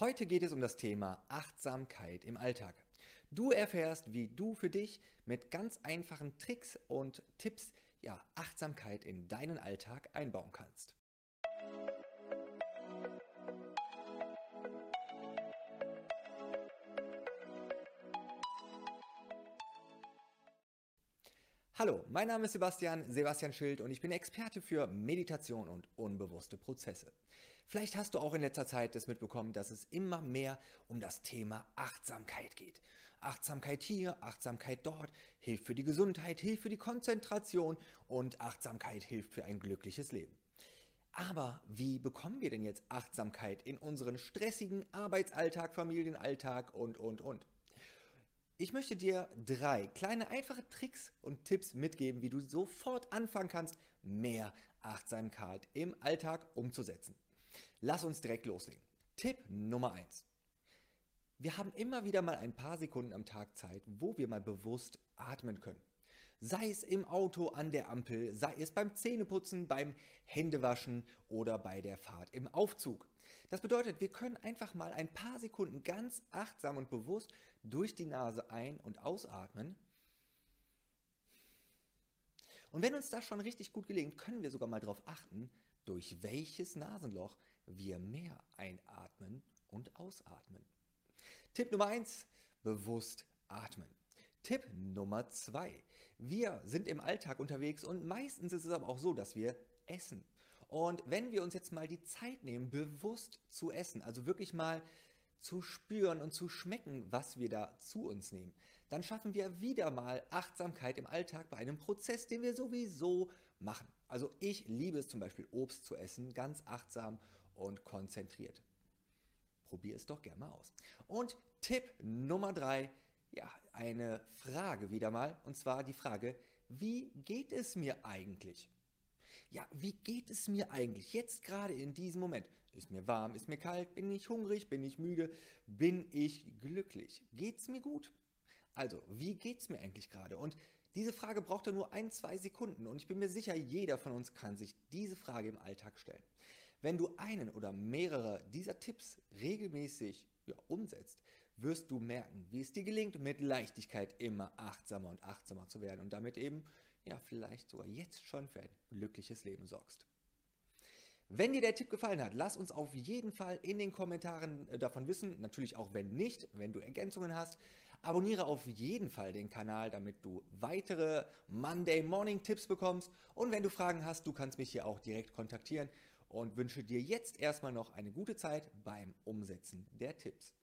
Heute geht es um das Thema Achtsamkeit im Alltag. Du erfährst, wie du für dich mit ganz einfachen Tricks und Tipps ja, Achtsamkeit in deinen Alltag einbauen kannst. Hallo, mein Name ist Sebastian, Sebastian Schild und ich bin Experte für Meditation und unbewusste Prozesse. Vielleicht hast du auch in letzter Zeit das mitbekommen, dass es immer mehr um das Thema Achtsamkeit geht. Achtsamkeit hier, Achtsamkeit dort, hilft für die Gesundheit, hilft für die Konzentration und Achtsamkeit hilft für ein glückliches Leben. Aber wie bekommen wir denn jetzt Achtsamkeit in unseren stressigen Arbeitsalltag, Familienalltag und, und, und? Ich möchte dir drei kleine einfache Tricks und Tipps mitgeben, wie du sofort anfangen kannst, mehr Achtsamkeit im Alltag umzusetzen. Lass uns direkt loslegen. Tipp Nummer eins: Wir haben immer wieder mal ein paar Sekunden am Tag Zeit, wo wir mal bewusst atmen können. Sei es im Auto an der Ampel, sei es beim Zähneputzen, beim Händewaschen oder bei der Fahrt im Aufzug. Das bedeutet, wir können einfach mal ein paar Sekunden ganz achtsam und bewusst durch die Nase ein- und ausatmen. Und wenn uns das schon richtig gut gelingt, können wir sogar mal darauf achten, durch welches Nasenloch wir mehr einatmen und ausatmen. Tipp Nummer 1, bewusst atmen. Tipp Nummer 2, wir sind im Alltag unterwegs und meistens ist es aber auch so, dass wir essen. Und wenn wir uns jetzt mal die Zeit nehmen, bewusst zu essen, also wirklich mal zu spüren und zu schmecken, was wir da zu uns nehmen, dann schaffen wir wieder mal Achtsamkeit im Alltag bei einem Prozess, den wir sowieso machen. Also ich liebe es zum Beispiel Obst zu essen, ganz achtsam und konzentriert. Probier es doch gerne mal aus. Und Tipp Nummer drei, ja, eine Frage wieder mal, und zwar die Frage, wie geht es mir eigentlich? ja, wie geht es mir eigentlich jetzt gerade in diesem Moment? Ist mir warm, ist mir kalt, bin ich hungrig, bin ich müde, bin ich glücklich? Geht es mir gut? Also, wie geht es mir eigentlich gerade? Und diese Frage braucht ja nur ein, zwei Sekunden und ich bin mir sicher, jeder von uns kann sich diese Frage im Alltag stellen. Wenn du einen oder mehrere dieser Tipps regelmäßig ja, umsetzt, wirst du merken, wie es dir gelingt, mit Leichtigkeit immer achtsamer und achtsamer zu werden und damit eben ja vielleicht sogar jetzt schon für ein glückliches Leben sorgst. Wenn dir der Tipp gefallen hat, lass uns auf jeden Fall in den Kommentaren äh, davon wissen. Natürlich auch wenn nicht, wenn du Ergänzungen hast. Abonniere auf jeden Fall den Kanal, damit du weitere Monday Morning Tipps bekommst. Und wenn du Fragen hast, du kannst mich hier auch direkt kontaktieren und wünsche dir jetzt erstmal noch eine gute Zeit beim Umsetzen der Tipps.